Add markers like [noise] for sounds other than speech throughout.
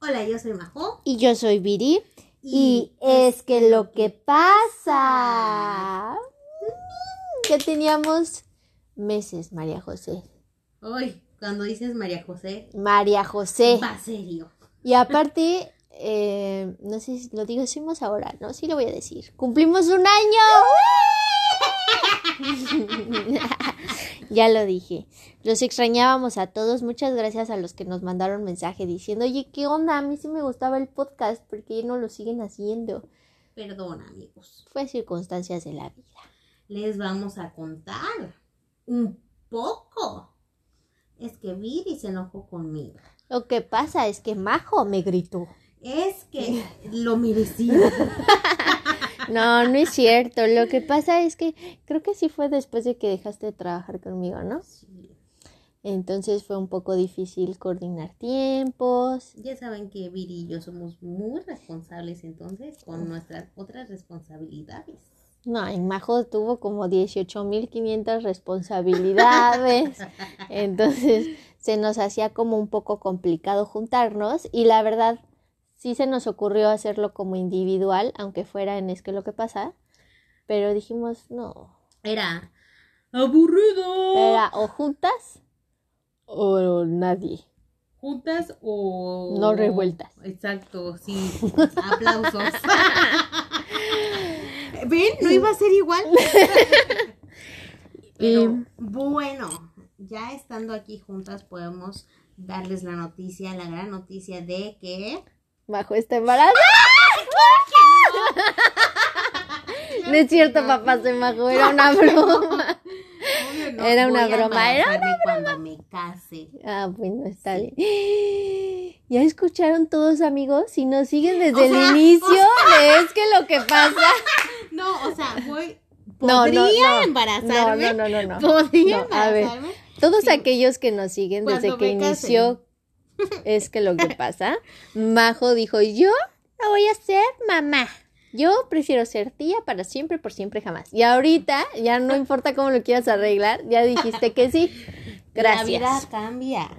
Hola, yo soy Majo. Y yo soy Viri. Y, es que lo que pasa. Que teníamos meses, María José. Hoy, cuando dices María José, María José. va serio. Y aparte, eh, no sé si lo digo, decimos ahora, ¿no? Sí lo voy a decir. ¡Cumplimos un año! [laughs] [laughs] ya lo dije. Los extrañábamos a todos. Muchas gracias a los que nos mandaron mensaje diciendo, oye, ¿qué onda? A mí sí me gustaba el podcast porque no lo siguen haciendo. Perdón, amigos. Fue circunstancias de la vida. Les vamos a contar un poco. Es que Viri se enojó conmigo. Lo que pasa es que Majo me gritó. Es que lo merecía. [laughs] No, no es cierto. Lo que pasa es que creo que sí fue después de que dejaste de trabajar conmigo, ¿no? Sí. Entonces fue un poco difícil coordinar tiempos. Ya saben que Viri y yo somos muy responsables entonces con nuestras otras responsabilidades. No, y Majo tuvo como 18.500 responsabilidades. [laughs] Entonces se nos hacía como un poco complicado juntarnos y la verdad sí se nos ocurrió hacerlo como individual, aunque fuera en Es que lo que pasa. Pero dijimos, no, Era aburrido. era o juntas o nadie. Juntas o No revueltas. Exacto, sí. Aplausos. [laughs] ¿Ven? No iba a ser igual. [laughs] Pero bueno, ya estando aquí juntas podemos darles la noticia, la gran noticia de que Bajo este embarazo. [laughs] No es cierto, papá, se majó, era una [laughs] broma. No, Era una broma, era embarazarme cuando me case. Ah, bueno, está bien. [gasps] ¿Ya escucharon todos, amigos? Si nos siguen desde O el sea, [laughs] inicio, de es que lo que pasa. No, o sea, voy No, no, podría no. embarazarme. No, no, no, no. Podría No, a ver. embarazarme. Todos Sí. aquellos que nos siguen desde Cuando que case. Es que lo que pasa. Majo dijo: Yo no voy a ser mamá. Yo prefiero ser tía para siempre, por siempre, jamás. Y ahorita, ya no importa cómo lo quieras arreglar, ya dijiste que sí. La vida Gracias. cambia.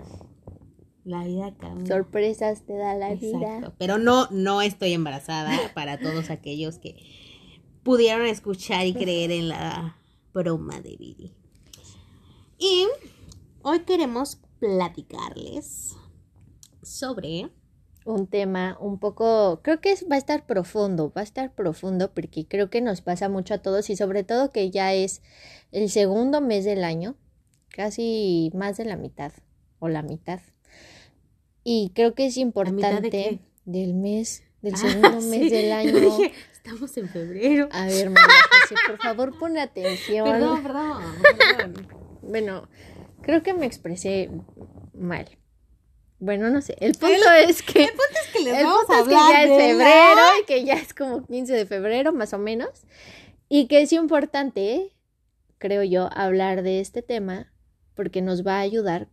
La vida cambia. Sorpresas te da la vida. Exacto. Pero no, no estoy embarazada para todos aquellos que pudieron escuchar y creer en la broma de Viri. Y hoy queremos platicarles sobre un tema un poco, creo que va a estar profundo, va a estar profundo porque creo que nos pasa mucho a todos y sobre todo que ya es el segundo mes del año, casi más de la mitad o la mitad. Y creo que es de importante del mes, del Ah, segundo [laughs] mes del año. dije, estamos en febrero. A ver, María José, por favor, pon atención. Perdón, perdón, perdón. Bueno, creo que me expresé mal. Bueno, no sé. El punto es que El punto es que les El vamos punto a es que hablar ya es febrero la- y que ya es como 15 de febrero más o menos. Y que es importante, creo yo, hablar de este tema porque nos va a ayudar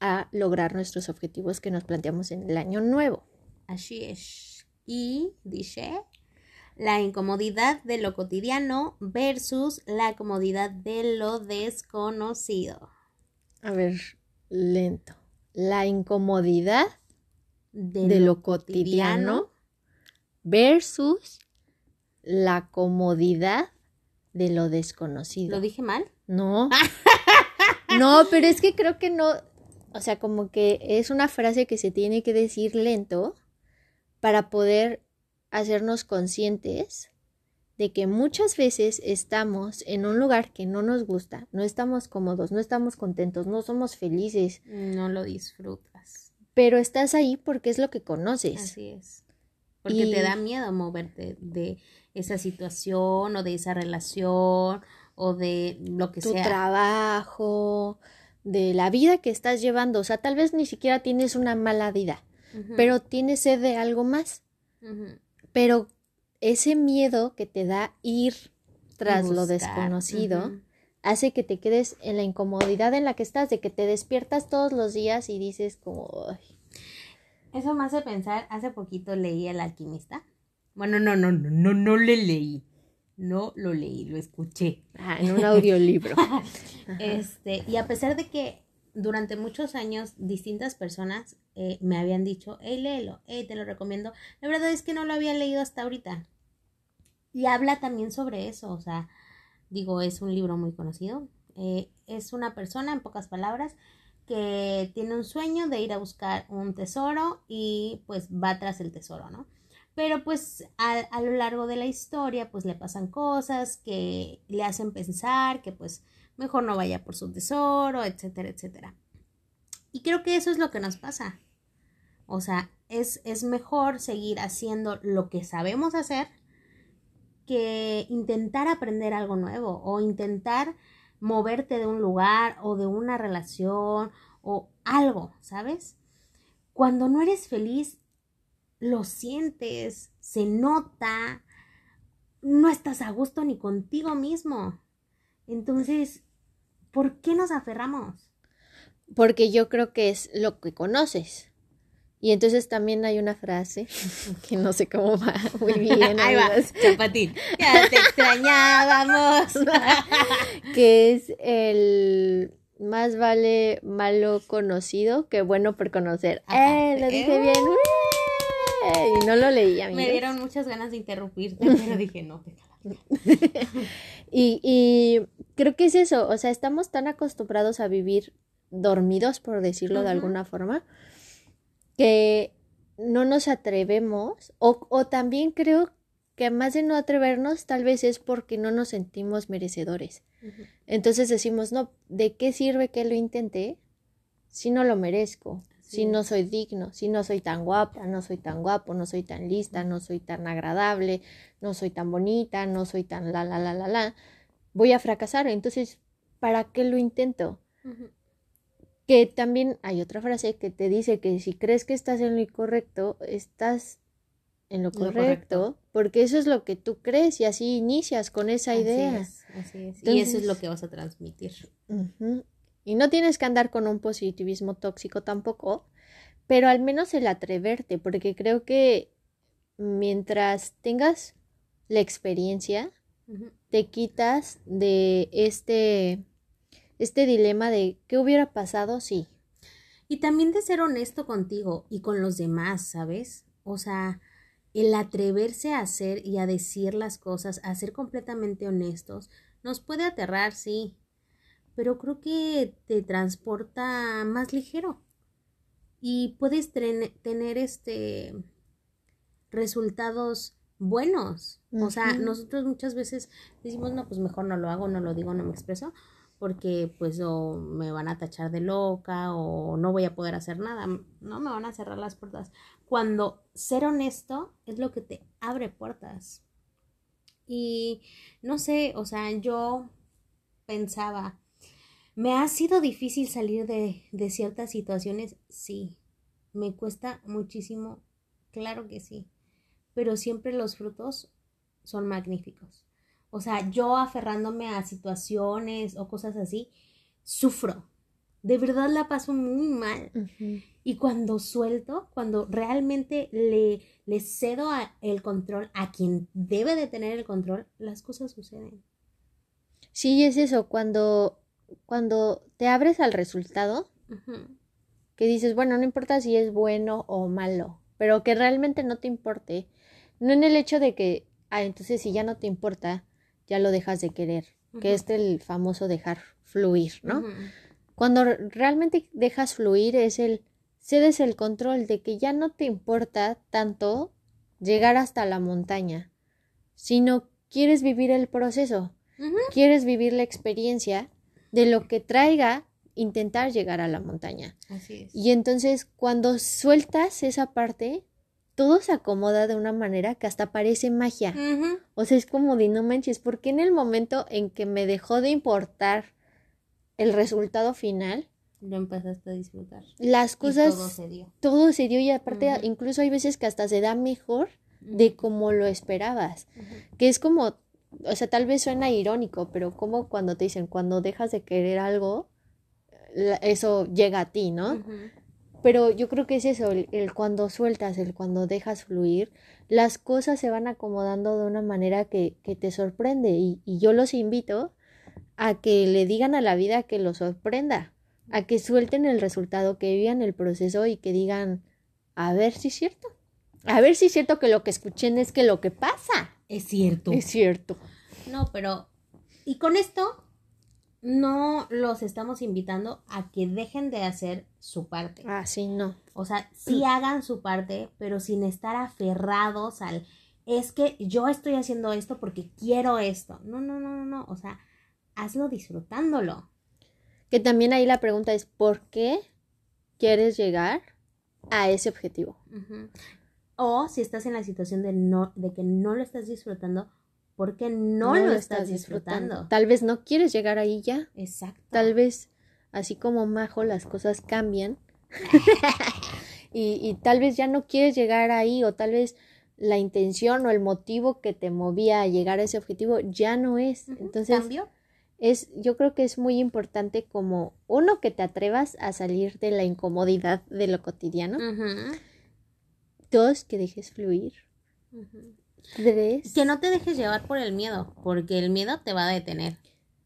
a lograr nuestros objetivos que nos planteamos en el año nuevo. Así es. Y dice la incomodidad de lo cotidiano versus la comodidad de lo desconocido. A ver, lento. La incomodidad De, de lo cotidiano versus la comodidad de lo desconocido. ¿Lo dije mal? No. [laughs] No, pero es que creo que no, o sea, como que es una frase que se tiene que decir lento para poder hacernos conscientes de que muchas veces estamos en un lugar que no nos gusta, no estamos cómodos, no estamos contentos, no somos felices, No lo disfrutas. pero estás ahí porque es lo que conoces. Así es. Porque Y- te da miedo moverte de esa situación o de esa relación o de lo que tu sea. trabajo, de la vida que estás llevando, o sea, tal vez ni siquiera tienes una mala vida, pero tienes sed de algo más. Pero ese miedo que te da ir tras lo desconocido hace que te quedes en la incomodidad en la que estás, de que te despiertas todos los días y dices como, "Ay, Eso me hace pensar, hace poquito leí El alquimista. Bueno, no, no, no, no, no le leí. No lo leí, lo escuché. ah, en un audiolibro. [laughs] Este, y a pesar de que durante muchos años distintas personas eh, me habían dicho, hey, léelo, hey, te lo recomiendo. La verdad es que no lo había leído hasta ahorita. Y habla también sobre eso, o sea, digo, es un libro muy conocido. Eh, es una persona, en pocas palabras, que tiene un sueño de ir a buscar un tesoro y pues va tras el tesoro, ¿no? Pero pues a, a, lo largo de la historia pues le pasan cosas que le hacen pensar que pues mejor no vaya por su tesoro, etcétera, etcétera. Y creo que eso es lo que nos pasa. O sea, es, es mejor seguir haciendo lo que sabemos hacer que intentar aprender algo nuevo o intentar moverte de un lugar o de una relación o algo, ¿sabes? Cuando no eres feliz, lo sientes, se nota, no estás a gusto ni contigo mismo. Entonces, ¿por qué nos aferramos? Porque yo creo que es lo que conoces. Y entonces también hay una frase [laughs] que no sé cómo va muy bien. [laughs] Ahí va, chapatín. Ya te extrañábamos. [laughs] que es el más vale malo conocido que bueno por conocer. ¡Eh! Lo dije bien. Y no lo leí, amigos. Me dieron muchas ganas de interrumpirte, pero dije no, y, y creo que es eso. O sea, estamos tan acostumbrados a vivir dormidos, por decirlo uh -huh. de alguna forma, que no nos atrevemos, o, o, también creo que más de no atrevernos, tal vez es porque no nos sentimos merecedores. Uh -huh. Entonces decimos, no, ¿de qué sirve que lo intente si no lo merezco? Sí. Si no soy digno, si no soy tan guapa, no soy tan guapo, no soy tan lista, no soy tan agradable, no soy tan bonita, no soy tan la, la, la, la, la, voy a fracasar. Entonces, ¿para qué lo intento? Uh -huh que también hay otra frase que te dice que si crees que estás en lo incorrecto, estás en lo, lo correcto, porque eso es lo que tú crees y así inicias con esa así idea. Es, así es. Entonces, y eso es lo que vas a transmitir. Uh -huh. Y no tienes que andar con un positivismo tóxico tampoco, pero al menos el atreverte, porque creo que mientras tengas la experiencia, uh -huh. te quitas de este este dilema de qué hubiera pasado si. Sí. Y también de ser honesto contigo y con los demás, ¿sabes? O sea, el atreverse a hacer y a decir las cosas, a ser completamente honestos, nos puede aterrar, sí, pero creo que te transporta más ligero y puedes tener este resultados buenos. Uh -huh. O sea, nosotros muchas veces decimos, no, pues mejor no lo hago, no lo digo, no me expreso, porque pues o me van a tachar de loca o no voy a poder hacer nada, no me van a cerrar las puertas. Cuando ser honesto es lo que te abre puertas. Y no sé, o sea, yo pensaba, ¿me ha sido difícil salir de, de ciertas situaciones? Sí, me cuesta muchísimo, claro que sí, pero siempre los frutos son magníficos. O sea, yo aferrándome a situaciones o cosas así, sufro. De verdad la paso muy mal. Uh -huh. Y cuando suelto, cuando realmente le, le cedo a el control a quien debe de tener el control, las cosas suceden. Sí, es eso, cuando, cuando te abres al resultado, uh -huh. que dices, bueno, no importa si es bueno o malo, pero que realmente no te importe. No en el hecho de que, ah, entonces si ya no te importa, ya lo dejas de querer, uh -huh. que es el famoso dejar fluir, ¿no? Uh -huh. Cuando realmente dejas fluir es el cedes el control de que ya no te importa tanto llegar hasta la montaña, sino quieres vivir el proceso, uh -huh. quieres vivir la experiencia de lo que traiga intentar llegar a la montaña. Así es. Y entonces cuando sueltas esa parte, todo se acomoda de una manera que hasta parece magia. Uh -huh. O sea, es como de no manches, porque en el momento en que me dejó de importar el resultado final, lo empezaste a disfrutar. Las cosas. Y todo se dio. Todo se dio y aparte, uh -huh. incluso hay veces que hasta se da mejor uh -huh. de como lo esperabas. Que es como, o sea, tal vez suena irónico, pero como cuando te dicen, cuando dejas de querer algo, eso llega a ti, ¿no? Pero yo creo que es eso, el, el, cuando sueltas, el cuando dejas fluir, las cosas se van acomodando de una manera que, que te sorprende. Y, y, yo los invito a que le digan a la vida que lo sorprenda. a que suelten el resultado, que vivan el proceso y que digan, a ver si es cierto. A ver si es cierto que lo que escuchen es que lo que pasa Es cierto. es cierto. No, pero. Y con esto no los estamos invitando a que dejen de hacer su parte. Ah, sí, no. O sea, sí [clears throat] hagan su parte, pero sin estar aferrados al. Es que yo estoy haciendo esto porque quiero esto. No, no, no, no, no. O sea, hazlo disfrutándolo. Que también ahí la pregunta es, ¿por qué quieres llegar a ese objetivo? O si estás en la situación de no, de que no lo estás disfrutando, ¿por qué no, lo, estás disfrutando? Tal vez no quieres llegar ahí ya. Exacto. Tal vez, así como Majo, las cosas cambian. [laughs] y, y tal vez ya no quieres llegar ahí, o tal vez la intención o el motivo que te movía a llegar a ese objetivo ya no es. Entonces, ¿Cambio? es, yo creo que es muy importante como uno que te atrevas a salir de la incomodidad de lo cotidiano. Dos, que dejes fluir. Tres, Que no te dejes llevar por el miedo, porque el miedo te va a detener.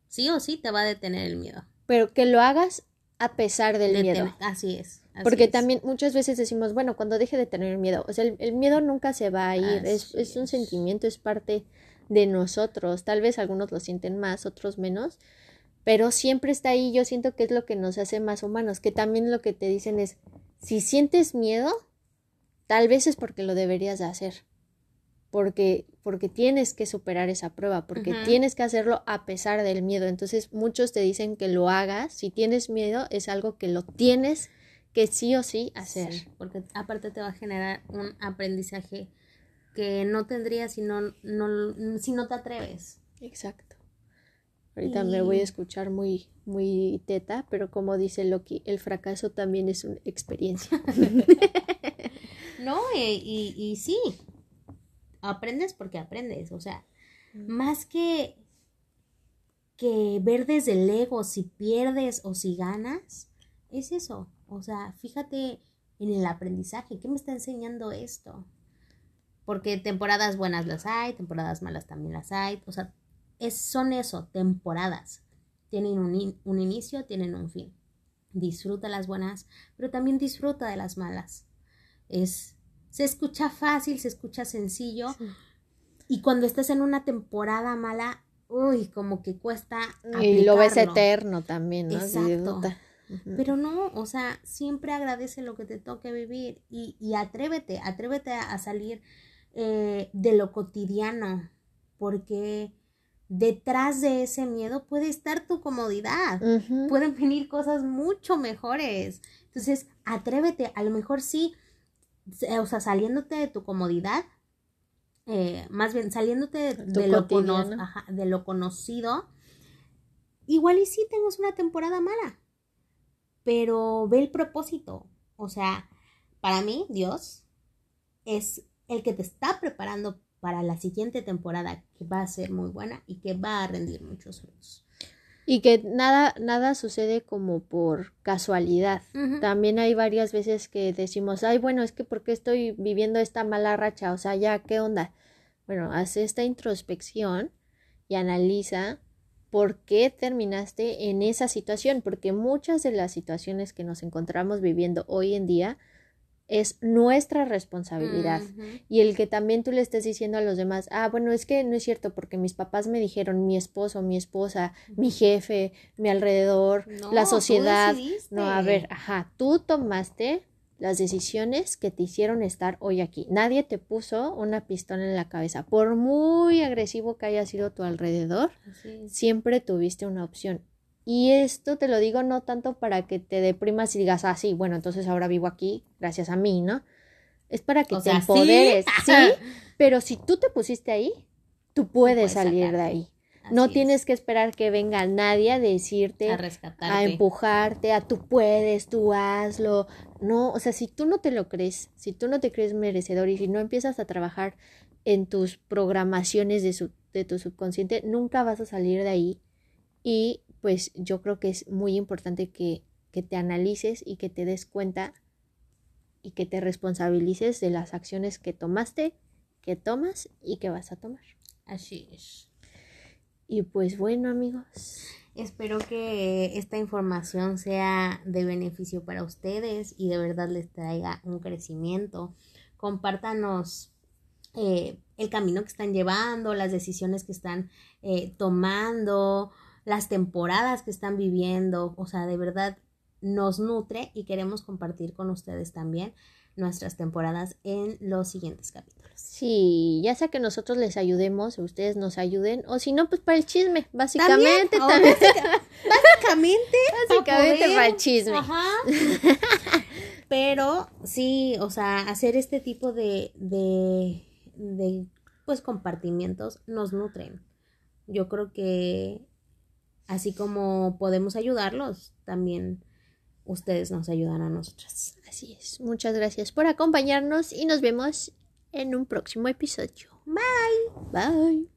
Sí o sí te va a detener el miedo. pero que lo hagas a pesar del miedo. Así es. así Porque es. también muchas veces decimos, bueno, cuando deje de tener miedo, o sea, el, el miedo nunca se va a ir, es, es un es. sentimiento, es parte de nosotros, tal vez algunos lo sienten más, otros menos, pero siempre está ahí, yo siento que es lo que nos hace más humanos, que también lo que te dicen es, si sientes miedo, tal vez es porque lo deberías de hacer, porque, porque tienes que superar esa prueba, porque tienes que hacerlo a pesar del miedo, entonces muchos te dicen que lo hagas, si tienes miedo es algo que lo tienes que sí o sí hacer. Sí, porque aparte te va a generar un aprendizaje que no tendrías si no, no, si no te atreves. Exacto. Ahorita me voy a escuchar muy, muy teta, pero como dice Loki, el fracaso también es una experiencia. [laughs] No, y, y, y sí, aprendes porque aprendes, o sea, más que, que ver desde el ego si pierdes o si ganas, es eso, o sea, fíjate en el aprendizaje, ¿qué me está enseñando esto? Porque temporadas buenas las hay, temporadas malas también las hay, o sea, es, son eso, temporadas, tienen un, in- un inicio, tienen un fin. Disfruta las buenas, pero también disfruta de las malas. Es, se escucha fácil, se escucha sencillo, Sí. y cuando estás en una temporada mala, uy, como que cuesta. Y lo ves aplicarlo. eterno también, Exacto. Pero no, o sea, siempre agradece lo que te toque vivir y, y atrévete, atrévete a, a salir eh, de lo cotidiano, porque detrás de ese miedo puede estar tu comodidad, pueden venir cosas mucho mejores. Entonces, atrévete, a lo mejor sí, o sea, saliéndote de tu comodidad, eh, más bien saliéndote de, lo cono- cotidiano. ajá, de lo conocido, igual y sí tengas una temporada mala, pero ve el propósito. O sea, para mí, Dios es el que te está preparando para la siguiente temporada que va a ser muy buena y que va a rendir muchos frutos. Y que nada, nada sucede como por casualidad. También hay varias veces que decimos, ay, bueno, es que ¿por qué estoy viviendo esta mala racha? O sea, ya, ¿qué onda? Bueno, haz esta introspección y analiza por qué terminaste en esa situación, porque muchas de las situaciones que nos encontramos viviendo hoy en día es nuestra responsabilidad. Y el que también tú le estés diciendo a los demás, ah, bueno, es que no es cierto porque mis papás me dijeron, mi esposo, mi esposa, mi jefe, mi alrededor, No, la sociedad. No, a ver, ajá, tú tomaste las decisiones que te hicieron estar hoy aquí. Nadie te puso una pistola en la cabeza. Por muy agresivo que haya sido tu alrededor, siempre tuviste una opción. Y esto te lo digo no tanto para que te deprimas y digas, ah, sí, bueno, entonces ahora vivo aquí gracias a mí, ¿no? Es para que O te empoderes, [laughs] ¿sí? Pero si tú te pusiste ahí, tú puedes, puedes salir de ahí. no es. tienes que esperar que venga nadie a decirte, a a rescatarte. empujarte, a tú puedes, tú hazlo. No, o sea, si tú no te lo crees, si tú no te crees merecedor y si no empiezas a trabajar en tus programaciones de, su- de tu subconsciente, nunca vas a salir de ahí. Y pues yo creo que es muy importante que, que te analices y que te des cuenta y que te responsabilices de las acciones que tomaste, que tomas y que vas a tomar. Así es. Y pues bueno, amigos. Espero que esta información sea de beneficio para ustedes y de verdad les traiga un crecimiento. Compártanos eh, el camino que están llevando, las decisiones que están eh, tomando, las temporadas que están viviendo. O sea, de verdad nos nutre y queremos compartir con ustedes también nuestras temporadas en los siguientes capítulos. Sí, ya sea que nosotros les ayudemos ustedes nos ayuden, o si no, pues para el chisme, básicamente. También, [laughs] básicamente. [laughs] básicamente para, el chisme. Ajá. [laughs] Pero sí, o sea, hacer este tipo de, de, de, pues, compartimientos nos nutren. Yo creo que así como podemos ayudarlos, también ustedes nos ayudan a nosotras. Así es. Muchas gracias por acompañarnos y nos vemos en un próximo episodio. Bye. Bye.